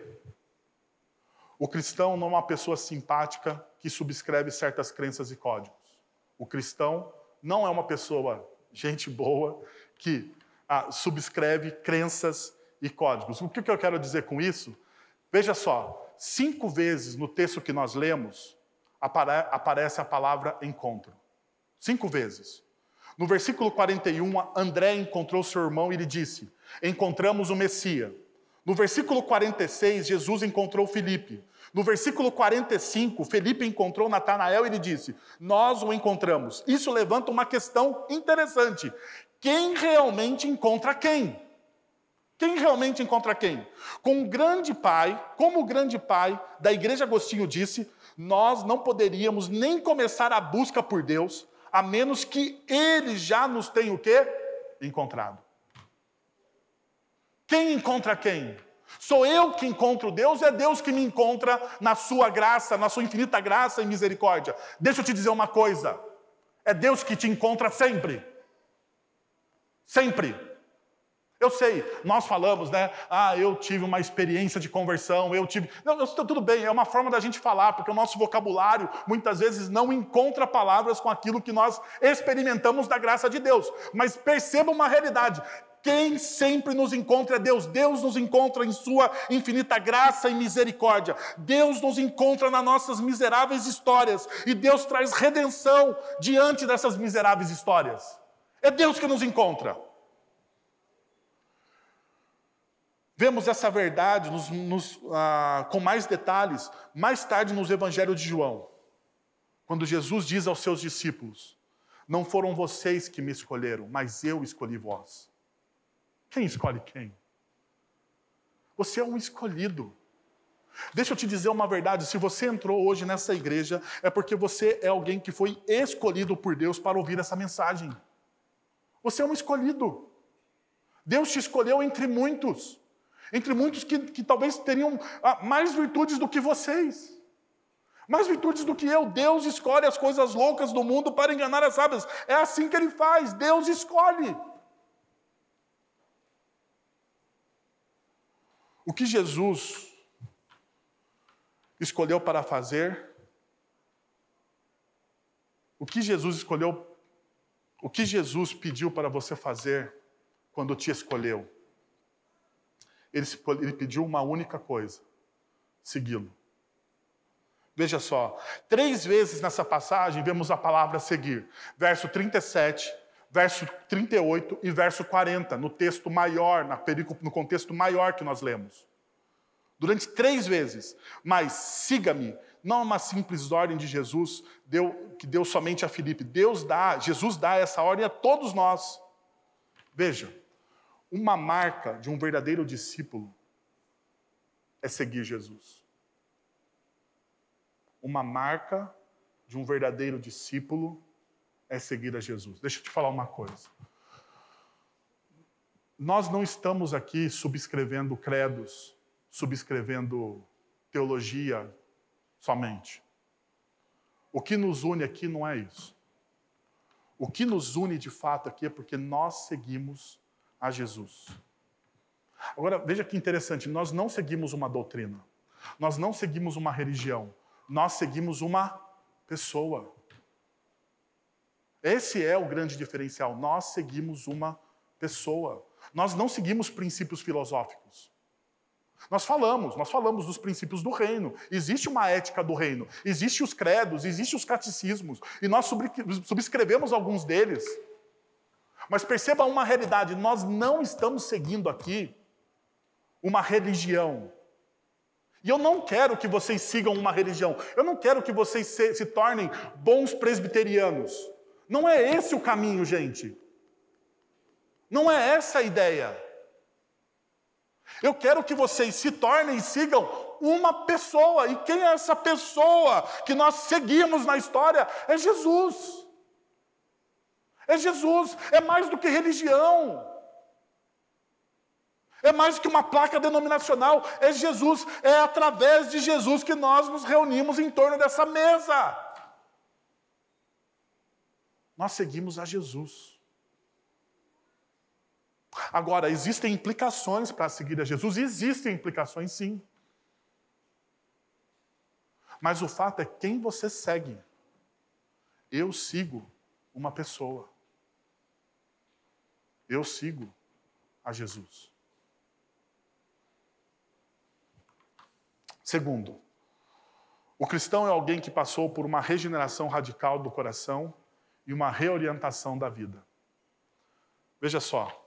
[SPEAKER 1] o cristão não é uma pessoa simpática que subscreve certas crenças e códigos. O cristão não é uma pessoa, gente boa, que ah, subscreve crenças e códigos. O que, que eu quero dizer com isso? Veja só, cinco vezes no texto que nós lemos, apare aparece a palavra encontro. Cinco vezes. No versículo 41, André encontrou seu irmão e lhe disse: Encontramos o Messias. No versículo 46, Jesus encontrou Filipe. No versículo 45, Felipe encontrou Natanael e lhe disse: Nós o encontramos. Isso levanta uma questão interessante. Quem realmente encontra quem? Quem realmente encontra quem? Com o grande pai, como o grande pai da igreja Agostinho disse, nós não poderíamos nem começar a busca por Deus, a menos que Ele já nos tenha o quê? Encontrado. Quem encontra quem? Sou eu que encontro Deus, é Deus que me encontra na sua graça, na sua infinita graça e misericórdia. Deixa eu te dizer uma coisa: é Deus que te encontra sempre. Sempre. Eu sei, nós falamos, né? Ah, eu tive uma experiência de conversão, eu tive. Não, tudo bem, é uma forma da gente falar, porque o nosso vocabulário muitas vezes não encontra palavras com aquilo que nós experimentamos da graça de Deus. Mas perceba uma realidade: quem sempre nos encontra é Deus. Deus nos encontra em Sua infinita graça e misericórdia. Deus nos encontra nas nossas miseráveis histórias. E Deus traz redenção diante dessas miseráveis histórias. É Deus que nos encontra. Vemos essa verdade nos, nos, ah, com mais detalhes mais tarde nos Evangelhos de João, quando Jesus diz aos seus discípulos: Não foram vocês que me escolheram, mas eu escolhi vós. Quem escolhe quem? Você é um escolhido. Deixa eu te dizer uma verdade: se você entrou hoje nessa igreja, é porque você é alguém que foi escolhido por Deus para ouvir essa mensagem. Você é um escolhido. Deus te escolheu entre muitos entre muitos que, que talvez teriam ah, mais virtudes do que vocês. Mais virtudes do que eu. Deus escolhe as coisas loucas do mundo para enganar as sábias. É assim que ele faz. Deus escolhe. O que Jesus escolheu para fazer, o que Jesus escolheu, o que Jesus pediu para você fazer quando te escolheu? Ele, ele pediu uma única coisa: segui-lo. Veja só, três vezes nessa passagem vemos a palavra seguir. Verso 37, verso 38 e verso 40, no texto maior, na no contexto maior que nós lemos. Durante três vezes. Mas siga-me, não é uma simples ordem de Jesus deu, que deu somente a Filipe. Deus dá, Jesus dá essa ordem a todos nós. Veja, uma marca de um verdadeiro discípulo é seguir Jesus. Uma marca de um verdadeiro discípulo é seguir a Jesus. Deixa eu te falar uma coisa. Nós não estamos aqui subscrevendo credos, subscrevendo teologia somente. O que nos une aqui não é isso. O que nos une de fato aqui é porque nós seguimos a Jesus. Agora, veja que interessante, nós não seguimos uma doutrina, nós não seguimos uma religião, Nós seguimos uma pessoa. Esse é o grande diferencial. Nós seguimos uma pessoa. Nós não seguimos princípios filosóficos. Nós falamos, nós falamos dos princípios do reino. Existe uma ética do reino, existem os credos, existem os catecismos, e nós subscrevemos alguns deles. Mas perceba uma realidade: nós não estamos seguindo aqui uma religião. E eu não quero que vocês sigam uma religião, eu não quero que vocês se, se tornem bons presbiterianos. Não é esse o caminho, gente. Não é essa a ideia. Eu quero que vocês se tornem e sigam uma pessoa. E quem é essa pessoa que nós seguimos na história? É Jesus. É Jesus. É mais do que religião. É mais que uma placa denominacional. É Jesus. É através de Jesus que nós nos reunimos em torno dessa mesa. Nós seguimos a Jesus. Agora, existem implicações para seguir a Jesus? Existem implicações, sim. Mas o fato é quem você segue. Eu sigo uma pessoa. Eu sigo a Jesus. Segundo, o cristão é alguém que passou por uma regeneração radical do coração e uma reorientação da vida. Veja só,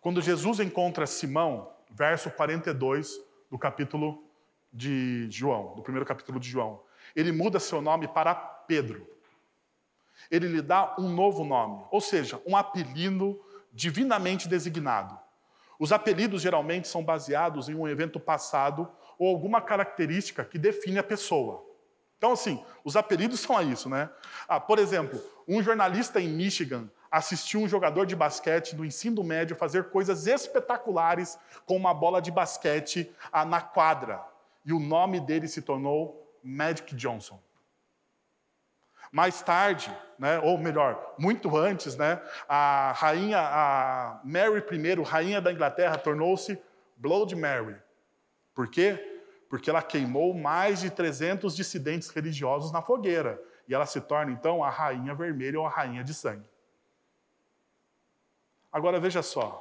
[SPEAKER 1] quando Jesus encontra Simão, verso 42 do capítulo de João, do primeiro capítulo de João, ele muda seu nome para Pedro. Ele lhe dá um novo nome, ou seja, um apelido divinamente designado. Os apelidos geralmente são baseados em um evento passado ou alguma característica que define a pessoa. Então, assim, os apelidos (laughs) são a isso, né? Ah, por exemplo, um jornalista em Michigan assistiu um jogador de basquete do ensino médio fazer coisas espetaculares com uma bola de basquete ah, na quadra. E o nome dele se tornou Magic Johnson. Mais tarde, né, ou melhor, muito antes, né, a rainha, a Mary I, rainha da Inglaterra, tornou-se Blood Mary. Por quê? Porque ela queimou mais de 300 dissidentes religiosos na fogueira. E ela se torna, então, a rainha vermelha ou a rainha de sangue. Agora veja só.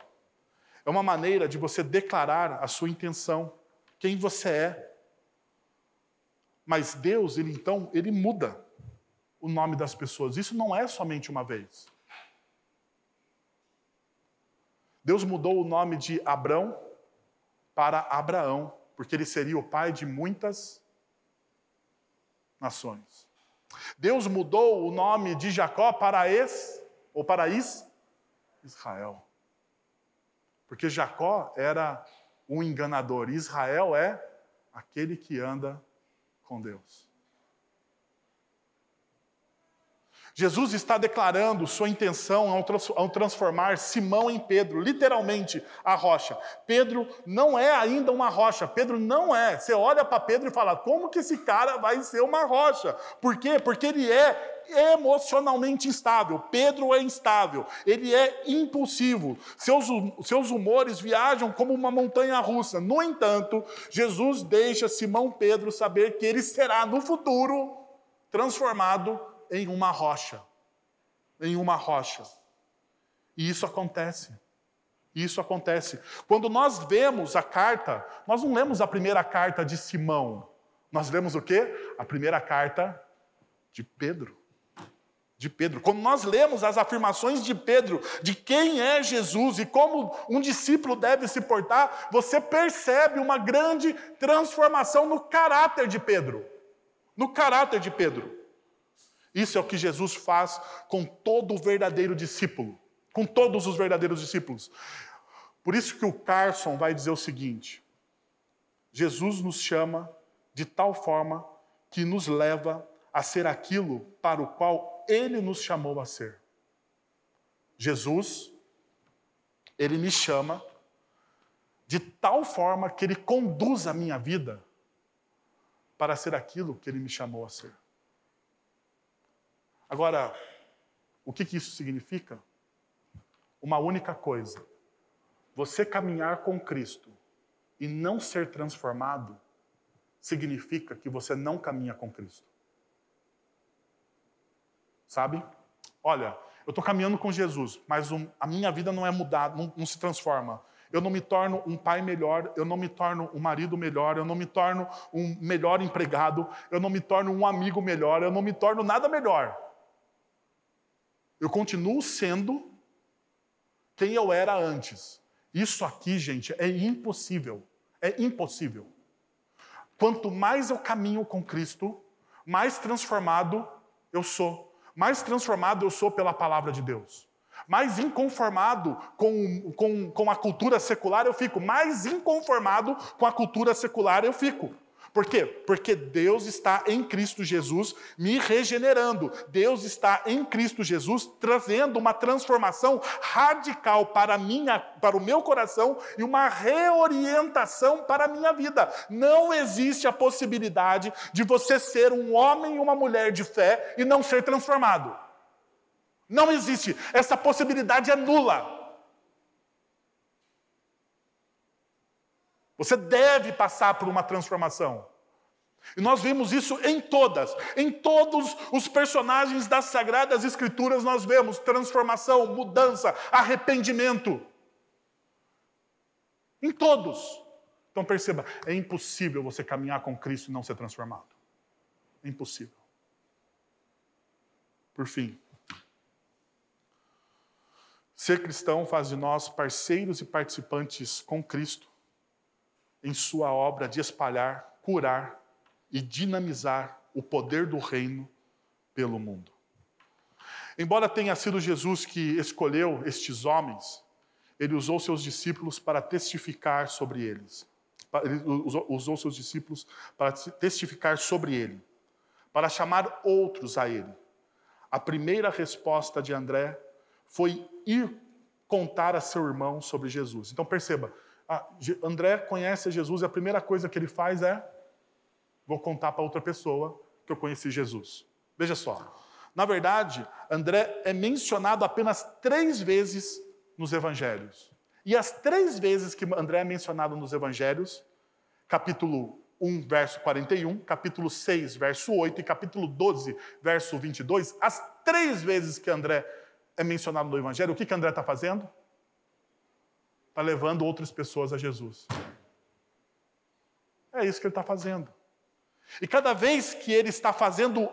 [SPEAKER 1] É uma maneira de você declarar a sua intenção, quem você é. Mas Deus, ele então, ele muda o nome das pessoas. Isso não é somente uma vez. Deus mudou o nome de Abrão para Abraão, porque ele seria o pai de muitas nações. Deus mudou o nome de Jacó para Es ou para Is Israel. Porque Jacó era um enganador, Israel é aquele que anda com Deus. Jesus está declarando sua intenção ao transformar Simão em Pedro, literalmente a rocha. Pedro não é ainda uma rocha, Pedro não é. Você olha para Pedro e fala: como que esse cara vai ser uma rocha? Por quê? Porque ele é emocionalmente instável. Pedro é instável, ele é impulsivo. Seus, seus humores viajam como uma montanha russa. No entanto, Jesus deixa Simão Pedro saber que ele será no futuro transformado em uma rocha. Em uma rocha. E isso acontece. Isso acontece. Quando nós vemos a carta, nós não lemos a primeira carta de Simão. Nós lemos o quê? A primeira carta de Pedro de Pedro. Quando nós lemos as afirmações de Pedro de quem é Jesus e como um discípulo deve se portar, você percebe uma grande transformação no caráter de Pedro. No caráter de Pedro. Isso é o que Jesus faz com todo o verdadeiro discípulo, com todos os verdadeiros discípulos. Por isso que o Carson vai dizer o seguinte: Jesus nos chama de tal forma que nos leva a ser aquilo para o qual ele nos chamou a ser. Jesus, ele me chama de tal forma que ele conduz a minha vida para ser aquilo que ele me chamou a ser. Agora, o que, que isso significa? Uma única coisa: você caminhar com Cristo e não ser transformado significa que você não caminha com Cristo. Sabe? Olha, eu estou caminhando com Jesus, mas a minha vida não é mudada, não, não se transforma. Eu não me torno um pai melhor, eu não me torno um marido melhor, eu não me torno um melhor empregado, eu não me torno um amigo melhor, eu não me torno nada melhor. Eu continuo sendo quem eu era antes. Isso aqui, gente, é impossível. É impossível. Quanto mais eu caminho com Cristo, mais transformado eu sou. Mais transformado eu sou pela palavra de Deus. Mais inconformado com, com, com a cultura secular eu fico. Mais inconformado com a cultura secular eu fico. Por quê? Porque Deus está em Cristo Jesus me regenerando. Deus está em Cristo Jesus trazendo uma transformação radical para, minha, para o meu coração e uma reorientação para a minha vida. Não existe a possibilidade de você ser um homem e uma mulher de fé e não ser transformado. Não existe. Essa possibilidade é nula. Você deve passar por uma transformação. E nós vemos isso em todas, em todos os personagens das Sagradas Escrituras, nós vemos transformação, mudança, arrependimento. Em todos. Então perceba, é impossível você caminhar com Cristo e não ser transformado. É impossível. Por fim, ser cristão faz de nós parceiros e participantes com Cristo em sua obra de espalhar, curar e dinamizar o poder do reino pelo mundo. Embora tenha sido Jesus que escolheu estes homens, ele usou seus discípulos para testificar sobre eles. Ele usou seus discípulos para testificar sobre ele, para chamar outros a ele. A primeira resposta de André foi ir contar a seu irmão sobre Jesus. Então perceba, ah, André conhece Jesus e a primeira coisa que ele faz é: vou contar para outra pessoa que eu conheci Jesus. Veja só. Na verdade, André é mencionado apenas três vezes nos evangelhos. E as três vezes que André é mencionado nos evangelhos, capítulo 1, verso 41, capítulo 6, verso 8 e capítulo 12, verso 22, as três vezes que André é mencionado no evangelho, o que, que André está fazendo? Está levando outras pessoas a Jesus. É isso que ele está fazendo. E cada vez que ele está fazendo,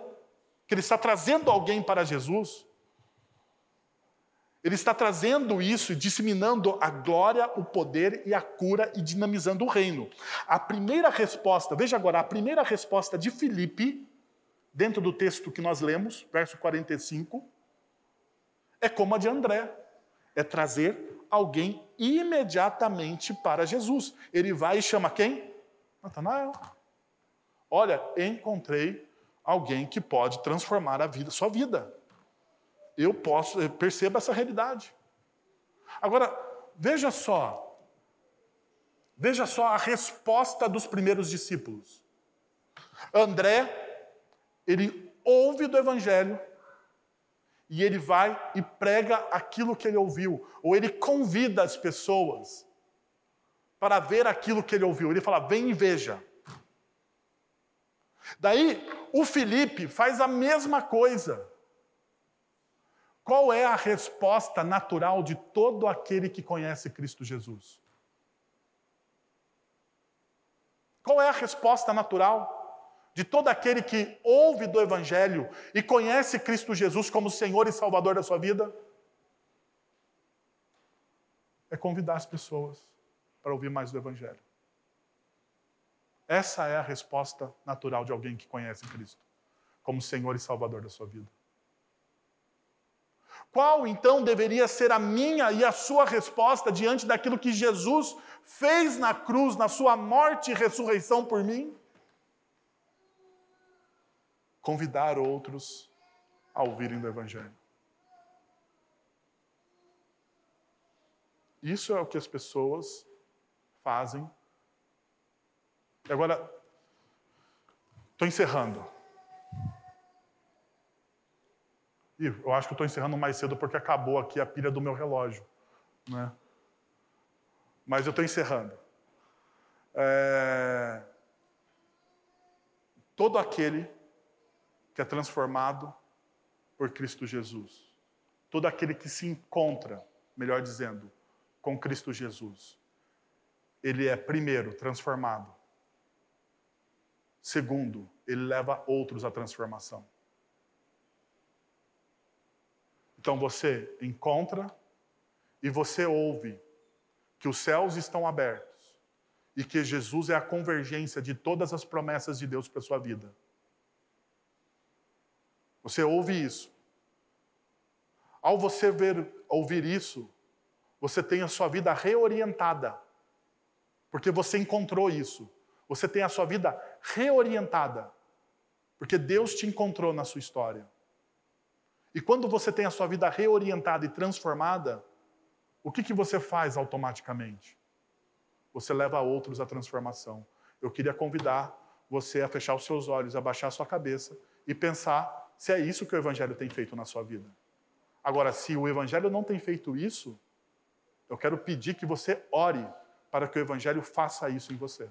[SPEAKER 1] que ele está trazendo alguém para Jesus, ele está trazendo isso disseminando a glória, o poder e a cura e dinamizando o reino. A primeira resposta, veja agora, a primeira resposta de Filipe, dentro do texto que nós lemos, verso 45, é como a de André: é trazer alguém imediatamente para Jesus. Ele vai e chama quem? Natanael. Olha, encontrei alguém que pode transformar a vida, sua vida. Eu posso, eu percebo essa realidade. Agora, veja só. Veja só a resposta dos primeiros discípulos. André, ele ouve do evangelho, e ele vai e prega aquilo que ele ouviu, ou ele convida as pessoas para ver aquilo que ele ouviu. Ele fala: vem e veja. Daí, o Felipe faz a mesma coisa. Qual é a resposta natural de todo aquele que conhece Cristo Jesus? Qual é a resposta natural? De todo aquele que ouve do Evangelho e conhece Cristo Jesus como Senhor e Salvador da sua vida? É convidar as pessoas para ouvir mais do Evangelho. Essa é a resposta natural de alguém que conhece Cristo como Senhor e Salvador da sua vida. Qual então deveria ser a minha e a sua resposta diante daquilo que Jesus fez na cruz, na sua morte e ressurreição por mim? Convidar outros a ouvirem do Evangelho. Isso é o que as pessoas fazem. E agora, estou encerrando. E eu acho que estou encerrando mais cedo porque acabou aqui a pilha do meu relógio. Né? Mas eu estou encerrando. É... todo aquele que é transformado por Cristo Jesus. Todo aquele que se encontra, melhor dizendo, com Cristo Jesus. Ele é, primeiro, transformado. Segundo, ele leva outros à transformação. Então você encontra e você ouve que os céus estão abertos e que Jesus é a convergência de todas as promessas de Deus para sua vida. Você ouve isso. Ao você ver, ouvir isso, você tem a sua vida reorientada. Porque você encontrou isso. Você tem a sua vida reorientada. Porque Deus te encontrou na sua história. E quando você tem a sua vida reorientada e transformada, o que, que você faz automaticamente? Você leva outros à transformação. Eu queria convidar você a fechar os seus olhos, a baixar a sua cabeça e pensar se é isso que o Evangelho tem feito na sua vida. Agora, se o Evangelho não tem feito isso, eu quero pedir que você ore para que o Evangelho faça isso em você.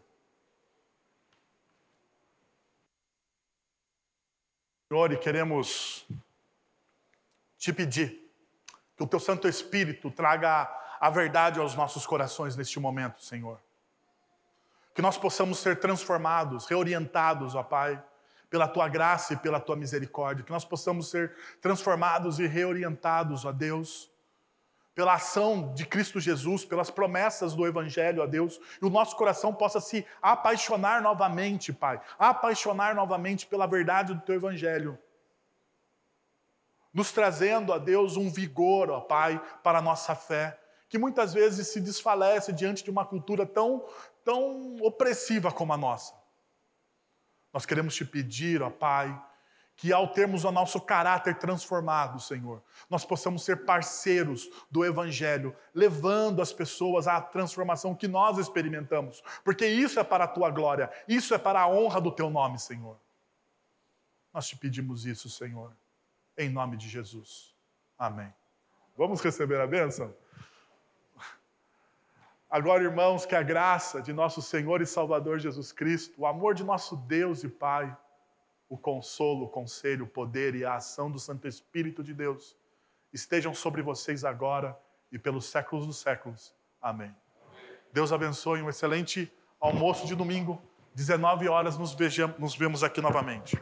[SPEAKER 1] Senhor, queremos te pedir que o teu Santo Espírito traga a verdade aos nossos corações neste momento, Senhor. Que nós possamos ser transformados, reorientados, ó Pai, pela tua graça e pela tua misericórdia. Que nós possamos ser transformados e reorientados, ó Deus, pela ação de Cristo Jesus, pelas promessas do Evangelho, ó Deus, e o nosso coração possa se apaixonar novamente, Pai, apaixonar novamente pela verdade do teu Evangelho nos trazendo a Deus um vigor, ó Pai, para a nossa fé, que muitas vezes se desfalece diante de uma cultura tão, tão opressiva como a nossa. Nós queremos te pedir, ó Pai, que ao termos o nosso caráter transformado, Senhor, nós possamos ser parceiros do Evangelho, levando as pessoas à transformação que nós experimentamos, porque isso é para a tua glória, isso é para a honra do teu nome, Senhor. Nós te pedimos isso, Senhor em nome de Jesus. Amém. Vamos receber a bênção? Agora, irmãos, que a graça de nosso Senhor e Salvador Jesus Cristo, o amor de nosso Deus e Pai, o consolo, o conselho, o poder e a ação do Santo Espírito de Deus estejam sobre vocês agora e pelos séculos dos séculos. Amém. Deus abençoe um excelente almoço de domingo. 19 horas nos, vemos aqui novamente.